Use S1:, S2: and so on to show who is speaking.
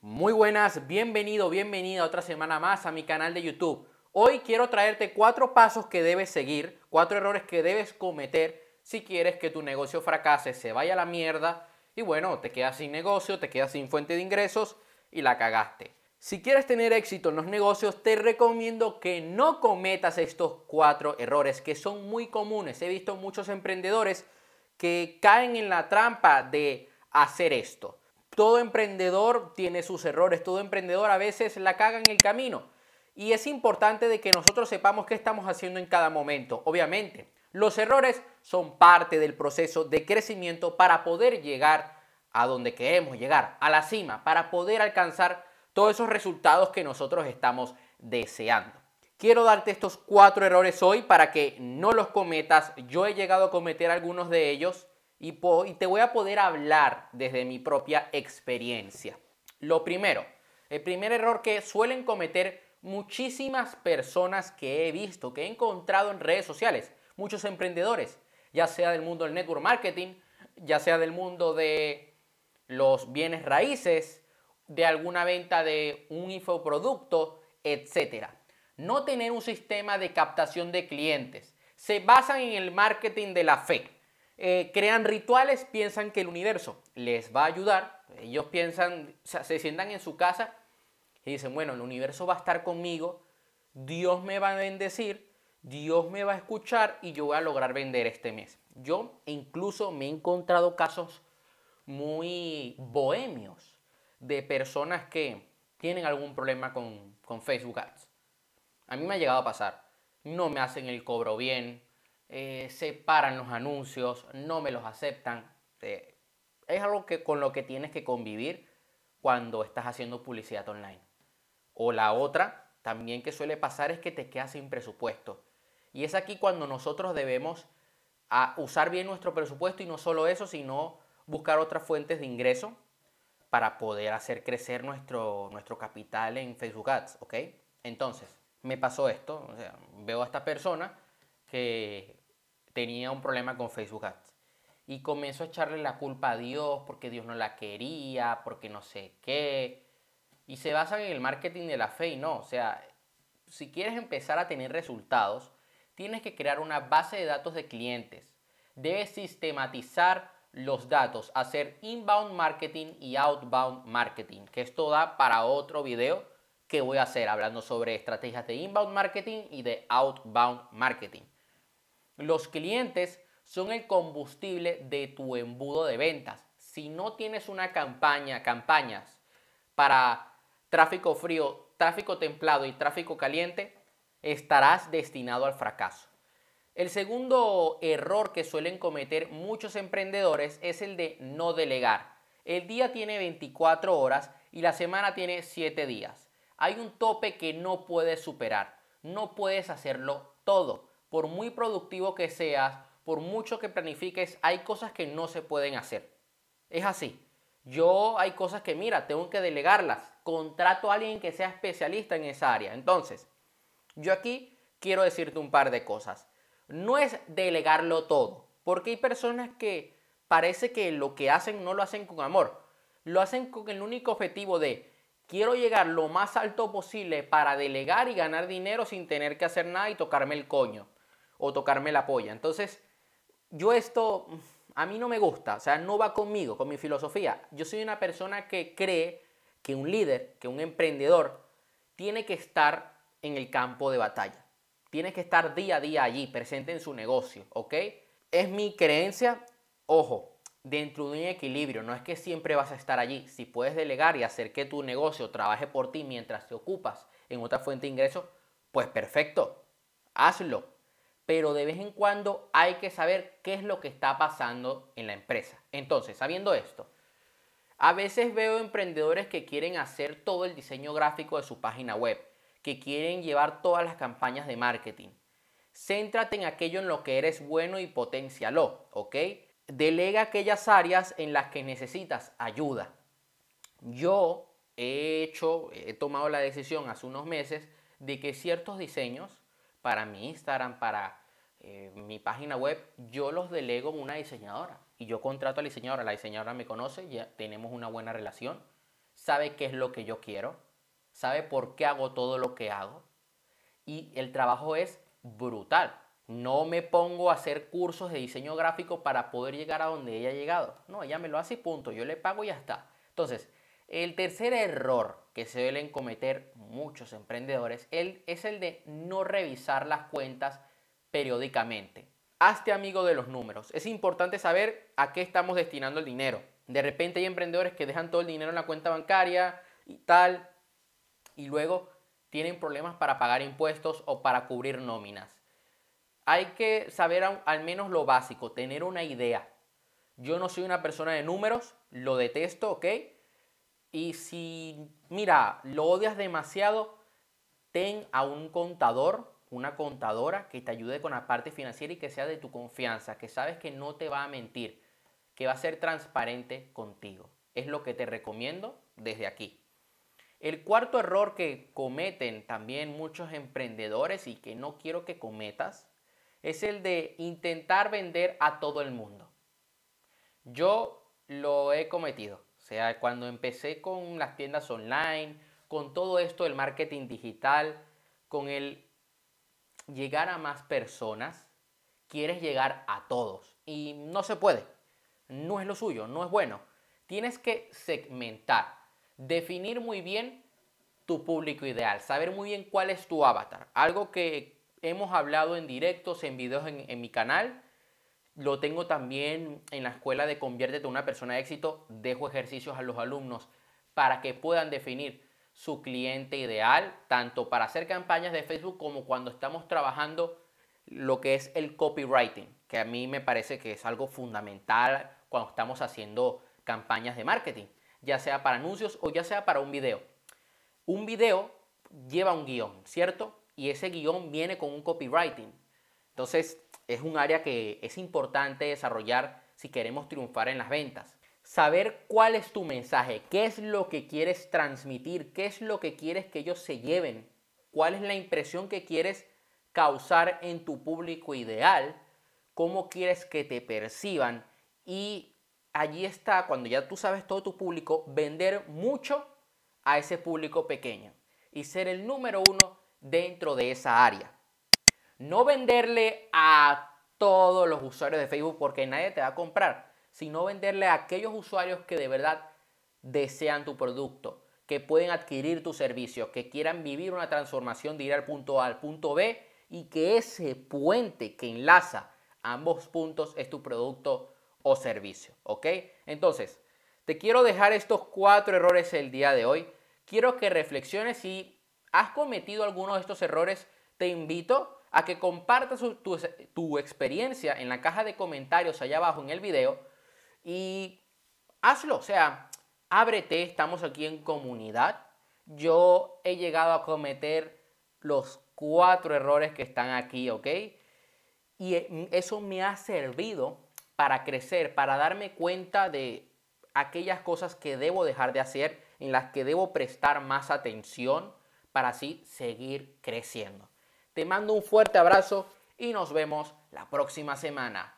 S1: Muy buenas, bienvenido, bienvenida otra semana más a mi canal de YouTube. Hoy quiero traerte cuatro pasos que debes seguir, cuatro errores que debes cometer si quieres que tu negocio fracase, se vaya a la mierda y bueno, te quedas sin negocio, te quedas sin fuente de ingresos y la cagaste. Si quieres tener éxito en los negocios, te recomiendo que no cometas estos cuatro errores que son muy comunes. He visto muchos emprendedores que caen en la trampa de hacer esto. Todo emprendedor tiene sus errores, todo emprendedor a veces la caga en el camino. Y es importante de que nosotros sepamos qué estamos haciendo en cada momento. Obviamente, los errores son parte del proceso de crecimiento para poder llegar a donde queremos llegar, a la cima, para poder alcanzar todos esos resultados que nosotros estamos deseando. Quiero darte estos cuatro errores hoy para que no los cometas. Yo he llegado a cometer algunos de ellos y, te voy a poder hablar desde mi propia experiencia. Lo primero, el primer error que suelen cometer muchísimas personas que he visto, que he encontrado en redes sociales, muchos emprendedores, ya sea del mundo del network marketing, ya sea del mundo de los bienes raíces, de alguna venta de un infoproducto, etcétera no tener un sistema de captación de clientes. Se basan en el marketing de la fe. Eh, crean rituales, piensan que el universo les va a ayudar. Ellos piensan, se sientan en su casa y dicen, bueno, el universo va a estar conmigo, Dios me va a bendecir, Dios me va a escuchar y yo voy a lograr vender este mes. Yo incluso me he encontrado casos muy bohemios de personas que tienen algún problema con, con Facebook Ads a mí me ha llegado a pasar. No me hacen el cobro bien, eh, se paran los anuncios, no me los aceptan. Eh, es algo que, con lo que tienes que convivir cuando estás haciendo publicidad online. O la otra, también que suele pasar, es que te quedas sin presupuesto. Y es aquí cuando nosotros debemos usar bien nuestro presupuesto y no solo eso, sino buscar otras fuentes de ingreso para poder hacer crecer nuestro, nuestro capital en Facebook Ads, ¿ok? Entonces, me pasó esto, veo a esta persona que tenía un problema con Facebook Ads y comenzó a echarle la culpa a Dios porque Dios no la quería, porque no sé qué. Y se basan en el marketing de la fe y no, o sea, si quieres empezar a tener resultados, tienes que crear una base de datos de clientes. Debes sistematizar los datos, hacer inbound marketing y outbound marketing, que esto da para otro video que voy a hacer hablando sobre estrategias de inbound marketing y de outbound marketing. Los clientes son el combustible de tu embudo de ventas. Si no tienes una campaña, campañas para tráfico frío, tráfico templado y tráfico caliente, estarás destinado al fracaso. El segundo error que suelen cometer muchos emprendedores es el de no delegar. El día tiene 24 horas y la semana tiene 7 días hay un tope que no puedes superar. No puedes hacerlo todo. Por muy productivo que seas, por mucho que planifiques, hay cosas que no se pueden hacer. Es así. Yo hay cosas que, mira, tengo que delegarlas. Contrato a alguien que sea especialista en esa área. Entonces, yo aquí quiero decirte un par de cosas. No es delegarlo todo, porque hay personas que parece que lo que hacen no lo hacen con amor. Lo hacen con el único objetivo de quiero llegar lo más alto posible para delegar y ganar dinero sin tener que hacer nada y tocarme el coño o tocarme la polla. Entonces, yo esto a mí no me gusta, o sea, no va conmigo, con mi filosofía. Yo soy una persona que cree que un líder, que un emprendedor, tiene que estar en el campo de batalla. Tiene que estar día a día allí, presente en su negocio, ¿ok? Es mi creencia, ojo, dentro de un equilibrio. No es que siempre vas a estar allí. Si puedes delegar y hacer que tu negocio trabaje por ti mientras te ocupas en otra fuente de ingresos, pues perfecto, hazlo. Pero de vez en cuando hay que saber qué es lo que está pasando en la empresa. Entonces, sabiendo esto, a veces veo emprendedores que quieren hacer todo el diseño gráfico de su página web, que quieren llevar todas las campañas de marketing. Céntrate en aquello en lo que eres bueno y potencialo, ¿ok? delega aquellas áreas en las que necesitas ayuda. Yo he hecho, he tomado la decisión hace unos meses de que ciertos diseños para mi Instagram, para eh, mi página web, yo los delego en una diseñadora. Y yo contrato a la diseñadora, la diseñadora me conoce, ya tenemos una buena relación. sabe qué es lo que yo quiero, sabe por qué hago todo lo que hago y el trabajo es brutal. No me pongo a hacer cursos de diseño gráfico para poder llegar a donde ella ha llegado. No, ella me lo hace y punto. Yo le pago y ya está. Entonces, el tercer error que se suelen cometer muchos emprendedores es el de no revisar las cuentas periódicamente. Hazte amigo de los números. Es importante saber a qué estamos destinando el dinero. De repente hay emprendedores que dejan todo el dinero en la cuenta bancaria y tal, y luego tienen problemas para pagar impuestos o para cubrir nóminas. Hay que saber al menos lo básico, tener una idea. Yo no soy una persona de números, lo detesto, ¿ok? Y si, mira, lo odias demasiado, ten a un contador, una contadora que te ayude con la parte financiera y que sea de tu confianza, que sabes que no te va a mentir, que va a ser transparente contigo. Es lo que te recomiendo desde aquí. El cuarto error que cometen también muchos emprendedores y que no quiero que cometas es el de intentar vender a todo el mundo. Yo lo he cometido. Sea, cuando empecé con las tiendas online, con todo esto del marketing digital, con el llegar a más personas, quieres llegar a todos. Y no se puede. No es lo suyo, no es bueno. Tienes que segmentar, definir muy bien tu público ideal, saber muy bien cuál es tu avatar. Algo que hemos hablado en directos, en videos en, en mi canal lo tengo también en la escuela de Conviértete en una persona de éxito. Dejo ejercicios a los alumnos para que puedan definir su cliente ideal, tanto para hacer campañas de Facebook como cuando estamos trabajando lo que es el copywriting, que a mí me parece que es algo fundamental cuando estamos haciendo campañas de marketing, ya sea para anuncios o ya sea para un video. Un video lleva un guion, ¿cierto? Y ese guion viene con un copywriting. Entonces, es un área que es importante desarrollar si queremos triunfar en las ventas. Saber cuál es tu mensaje, qué es lo que quieres transmitir, qué es lo que quieres que ellos se lleven, cuál es la impresión que quieres causar en tu público ideal, cómo quieres que te perciban y allí está, cuando ya tú sabes todo tu público, vender mucho a ese público pequeño y ser el número uno dentro de esa área. No venderle a todos los usuarios de Facebook porque nadie te va a comprar, sino venderle a aquellos usuarios que de verdad desean tu producto, que pueden adquirir tu servicio, que quieran vivir una transformación de ir al punto A al punto B y que ese puente que enlaza ambos puntos es tu producto o servicio, ¿ok? Entonces, te quiero dejar estos cuatro errores el día de hoy. Quiero que reflexiones si has cometido alguno de estos errores. Te invito a que compartas tu, experiencia en la caja de comentarios allá abajo en el video y hazlo, o sea, ábrete, estamos aquí en comunidad. Yo he llegado a cometer los cuatro errores que están aquí, ¿ok? Y e, eso me ha servido para crecer, para darme cuenta de aquellas cosas que debo dejar de hacer, en las que debo prestar más atención para así seguir creciendo. Te mando un fuerte abrazo y nos vemos la próxima semana.